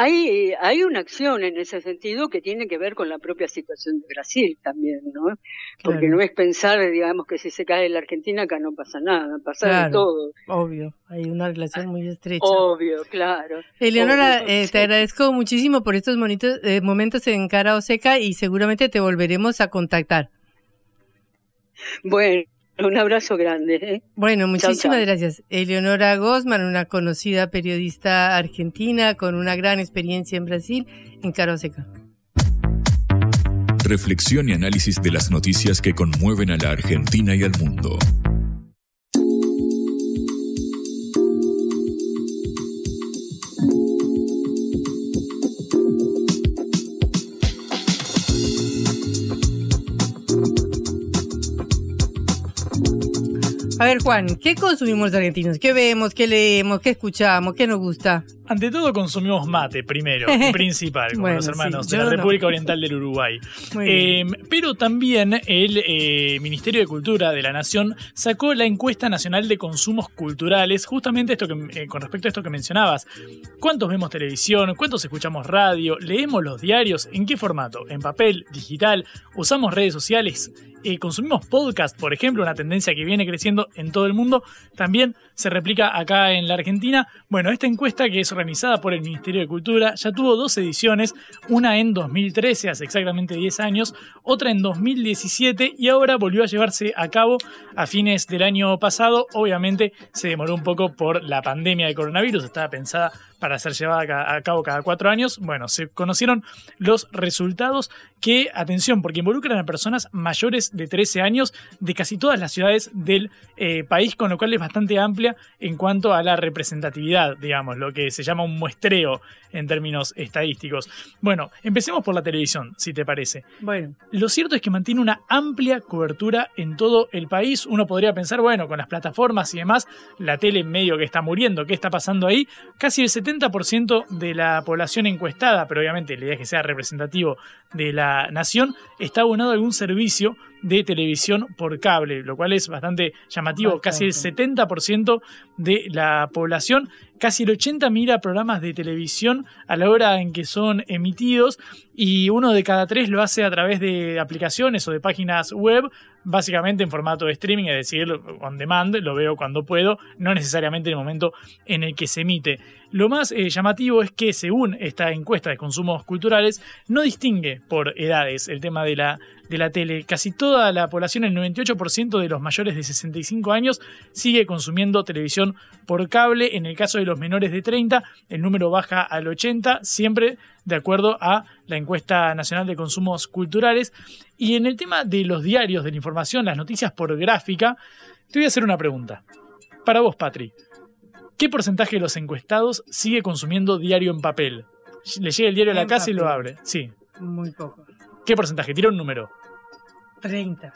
hay, hay una acción en ese sentido que tiene que ver con la propia situación de Brasil también, ¿no? Porque no es pensar, digamos, que si se cae la Argentina acá no pasa nada, pasa de todo. Obvio, hay una relación muy estrecha. Obvio, claro. Eleonora, eh, te agradezco muchísimo por estos bonitos, eh, momentos en Cara o Seca y seguramente te volveremos a contactar. Bueno. Un abrazo grande. ¿eh? Bueno, muchísimas gracias. Eleonora Gosman, una conocida periodista argentina con una gran experiencia en Brasil, en Caroseca. Reflexión y análisis de las noticias que conmueven a la Argentina y al mundo. A ver, Juan, ¿qué consumimos de argentinos? ¿Qué vemos? ¿Qué leemos? ¿Qué escuchamos? ¿Qué nos gusta? Ante todo consumimos mate primero, principal, como los hermanos de la República Oriental del Uruguay. Eh, pero también el eh, Ministerio de Cultura de la Nación sacó la encuesta nacional de consumos culturales, justamente esto que, eh, con respecto a esto que mencionabas. ¿Cuántos vemos televisión? ¿Cuántos escuchamos radio? ¿Leemos los diarios? ¿En qué formato? ¿En papel? ¿Digital? ¿Usamos redes sociales? Consumimos podcast, por ejemplo, una tendencia que viene creciendo en todo el mundo, también se replica acá en la Argentina. Bueno, esta encuesta que es organizada por el Ministerio de Cultura ya tuvo dos ediciones, una en 2013, hace exactamente 10 años, otra en 2017 y ahora volvió a llevarse a cabo a fines del año pasado. Obviamente se demoró un poco por la pandemia de coronavirus, estaba pensada para ser llevada a cabo cada cuatro años. Bueno, se conocieron los resultados que, atención, porque involucran a personas mayores de 13 años de casi todas las ciudades del eh, país, con lo cual es bastante amplia en cuanto a la representatividad, digamos, lo que se llama un muestreo en términos estadísticos. Bueno, empecemos por la televisión, si te parece. Bueno. Lo cierto es que mantiene una amplia cobertura en todo el país. Uno podría pensar, bueno, con las plataformas y demás, la tele en medio que está muriendo, ¿qué está pasando ahí? Casi el 70% de la población encuestada, pero obviamente la idea es que sea representativo de la nación, está abonado a algún servicio de televisión por cable, lo cual es bastante llamativo. Casi el 70% de la población, casi el 80 mira programas de televisión a la hora en que son emitidos y uno de cada tres lo hace a través de aplicaciones o de páginas web, básicamente en formato de streaming, es decir, on demand, lo veo cuando puedo, no necesariamente en el momento en el que se emite. Lo más eh, llamativo es que según esta encuesta de consumos culturales, no distingue por edades el tema de la de la tele. Casi toda la población, el 98% de los mayores de 65 años, sigue consumiendo televisión por cable. En el caso de los menores de 30, el número baja al 80, siempre de acuerdo a la encuesta nacional de consumos culturales. Y en el tema de los diarios, de la información, las noticias por gráfica, te voy a hacer una pregunta. Para vos, Patri, ¿qué porcentaje de los encuestados sigue consumiendo diario en papel? Le llega el diario a la casa y lo abre. Sí. Muy poco. ¿Qué porcentaje? Tira un número. 30.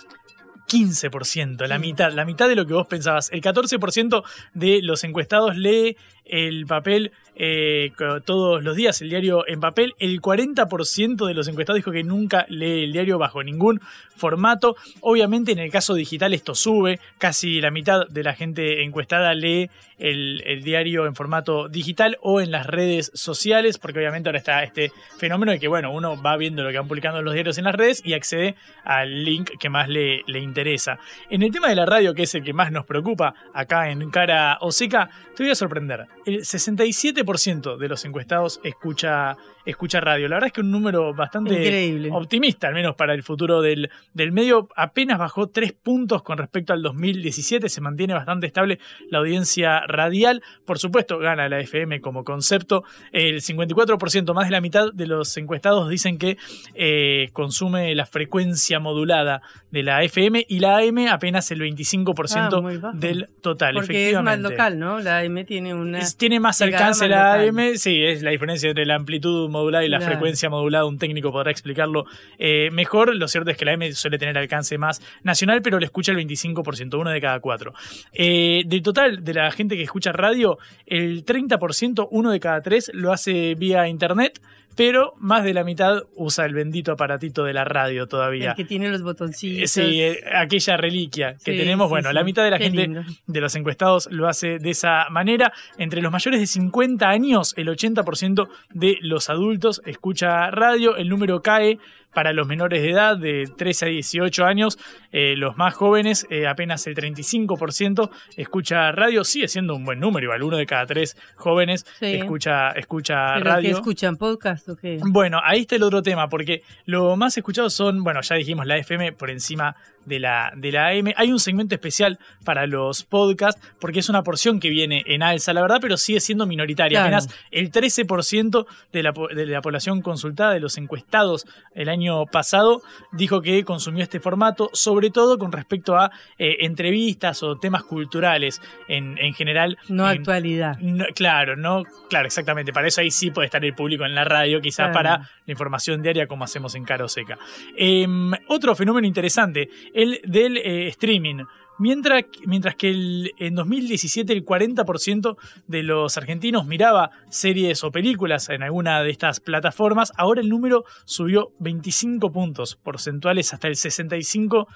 15%, la mitad, la mitad de lo que vos pensabas. El 14% de los encuestados lee el papel eh, todos los días, el diario en papel. El 40% de los encuestados dijo que nunca lee el diario bajo ningún formato. Obviamente en el caso digital esto sube, casi la mitad de la gente encuestada lee el, diario en formato digital o en las redes sociales, porque obviamente ahora está este fenómeno de que bueno, uno va viendo lo que van publicando los diarios en las redes y accede al link que más le, le interesa. En el tema de la radio, que es el que más nos preocupa acá en Cara Oseca, te voy a sorprender. El 67% de los encuestados escucha, escucha radio. La verdad es que un número bastante optimista, al menos para el futuro del, del medio. Apenas bajó 3 puntos con respecto al 2017. Se mantiene bastante estable la audiencia radial. Por supuesto, gana la FM como concepto. El 54%, más de la mitad de los encuestados dicen que eh, consume la frecuencia modulada de la FM y la AM apenas el 25% ah, del total. Porque es más local, ¿no? La AM tiene una. tiene más alcance la AM, sí, es la diferencia entre la amplitud modulada y la frecuencia modulada. Un técnico podrá explicarlo eh, mejor. Lo cierto es que la AM suele tener alcance más nacional, pero le escucha el 25%, uno de cada cuatro. Eh, del total de la gente que escucha radio, el 30%, uno de cada tres, lo hace vía internet pero más de la mitad usa el bendito aparatito de la radio todavía. El que tiene los botoncitos. Sí, eh, aquella reliquia que tenemos. bueno, la mitad de la gente de los encuestados lo hace de esa manera. Entre los mayores de 50 años, el 80% de los adultos escucha radio. El número cae para los menores de edad, de 13 a 18 años, eh, los más jóvenes, eh, apenas el 35% escucha radio. Sigue siendo un buen número, igual uno de cada tres jóvenes escucha, escucha radio. escuchan podcast o qué? Bueno, ahí está el otro tema, porque lo más escuchado son, bueno, ya dijimos la FM por encima de la, de la AM. Hay un segmento especial para los podcasts porque es una porción que viene en alza, la verdad, pero sigue siendo minoritaria. Apenas el 13% de la, de la población consultada, de los encuestados el año pasado, dijo que consumió este formato, sobre todo con respecto a eh, entrevistas o temas culturales en, en general. No actualidad. claro, no, claro, exactamente. Para eso ahí sí puede estar el público en la radio, quizás para la información diaria como hacemos en Caro Seca. Em, otro fenómeno interesante el del eh, streaming. Mientras, mientras que en 2017 el 40% de los argentinos miraba series o películas en alguna de estas plataformas, ahora el número subió 25 puntos porcentuales hasta el 65%.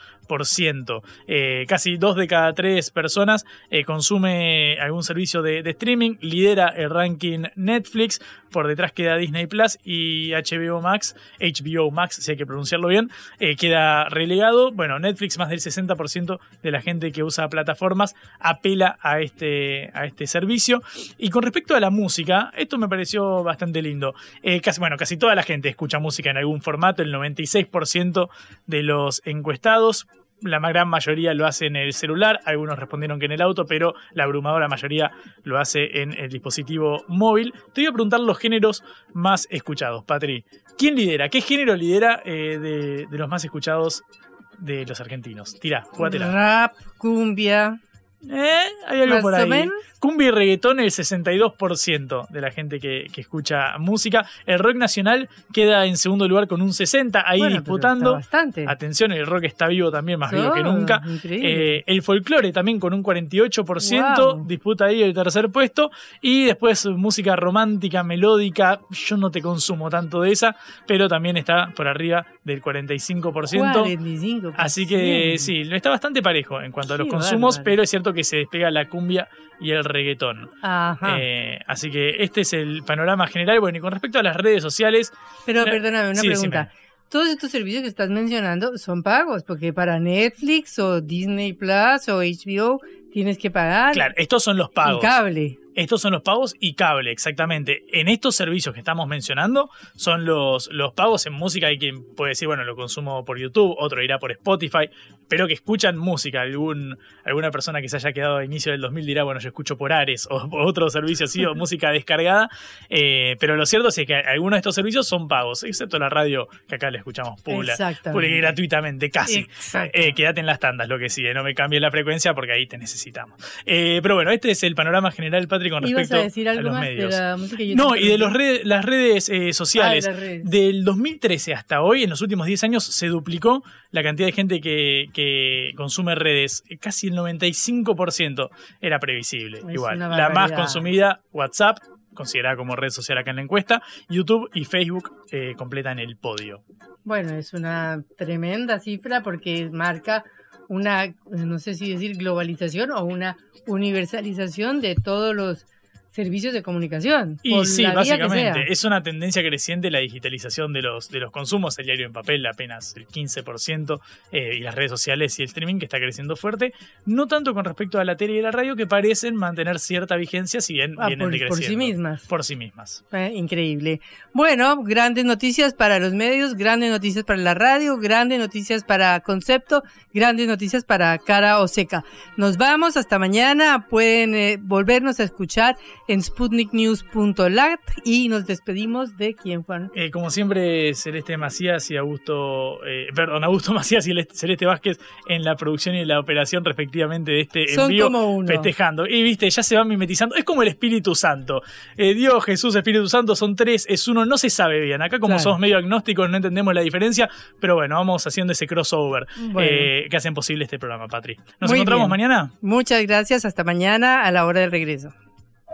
Eh, casi dos de cada tres personas eh, consume algún servicio de, streaming, lidera el ranking Netflix, por detrás queda Disney Plus y HBO Max, HBO Max, si hay que pronunciarlo bien, eh, queda relegado. Bueno, Netflix más del 60% de la gente que usa plataformas apela a este, a este servicio. Y con respecto a la música, esto me pareció bastante lindo. Eh, casi, bueno, casi toda la gente escucha música en algún formato, el 96% de los encuestados la gran mayoría lo hace en el celular, algunos respondieron que en el auto, pero la abrumadora mayoría lo hace en el dispositivo móvil. Te voy a preguntar los géneros más escuchados, Patri. ¿Quién lidera? ¿Qué género lidera eh, de, los más escuchados de los argentinos. Tira, jugátela. Rap, cumbia. Eh, hay algo por ahí. Cumbia y reggaetón, el 62% de la gente que, escucha música. El rock nacional queda en segundo lugar con un 60%, ahí disputando. Bastante. Atención, el rock está vivo también, más vivo que nunca. Eh, el folclore también con un 48%, disputa ahí el tercer puesto. Y después música romántica, melódica. Yo no te consumo tanto de esa, pero también está por arriba del 45%. 45%. Así que sí, está bastante parejo en cuanto a los consumos, pero es cierto que se despega la cumbia y el reggaetón. Eh, así que este es el panorama general. Bueno, y con respecto a las redes sociales. Pero perdóname, una pregunta. Todos estos servicios que estás mencionando son pagos, porque para Netflix o Disney Plus o HBO tienes que pagar. Claro, estos son los pagos. Y cable. Estos son los pagos y cable, exactamente. En estos servicios que estamos mencionando son los, los pagos en música. Hay quien puede decir, bueno, lo consumo por YouTube, otro irá por Spotify, pero que escuchan música. Algún, alguna persona que se haya quedado a inicio del 2000 dirá, bueno, yo escucho por Ares o por otro servicio así, o música descargada. Eh, pero lo cierto es que algunos de estos servicios son pagos, excepto la radio que acá le escuchamos pula, pula gratuitamente, casi. Eh, quédate en las tandas, lo que sigue, no me cambies la frecuencia porque ahí te necesitamos. Eh, pero bueno, este es el panorama general, Patrick Con ¿Ibas respecto a decir algo los más medios. de la música? No, y de los interrumpí. red- las redes eh, sociales. Ah, de las redes. Del 2013 hasta hoy, en los últimos 10 años, se duplicó la cantidad de gente que, que consume redes. Casi el 95% era previsible. Es Igual. La más consumida, WhatsApp, considerada como red social acá en la encuesta. YouTube y Facebook eh, completan el podio. Bueno, es una tremenda cifra porque marca una, no sé si decir globalización o una universalización de todos los servicios de comunicación. Y sí, básicamente, es una tendencia creciente la digitalización de los, de los consumos, el diario en papel apenas el 15%, eh, y las redes sociales y el streaming que está creciendo fuerte, no tanto con respecto a la tele y la radio que parecen mantener cierta vigencia si bien Ah, vienen por- por sí mismas. Por sí mismas. Eh, increíble. Bueno, grandes noticias para los medios, grandes noticias para la radio, grandes noticias para Concepto, grandes noticias para Cara o Seca. Nos vamos hasta mañana. Pueden eh, volvernos a escuchar en sputniknews.lat y nos despedimos de quién, Juan. Eh, como siempre, Celeste Macías y Augusto, eh, perdón, Augusto Macías y Celeste- Vázquez en la producción y la operación respectivamente de este Son envío, como uno. festejando. Y viste, ya se van mimetizando. Es como el Espíritu Santo. Eh, Dios, Jesús, Espíritu Santo son tres, es uno, no se sabe bien. Acá como Claro. somos medio agnósticos no entendemos la diferencia, pero bueno, vamos haciendo ese crossover Bueno. eh, que hacen posible este programa, Patri. ¿Nos Muy encontramos bien. mañana? Muchas gracias. Hasta mañana a la hora del regreso.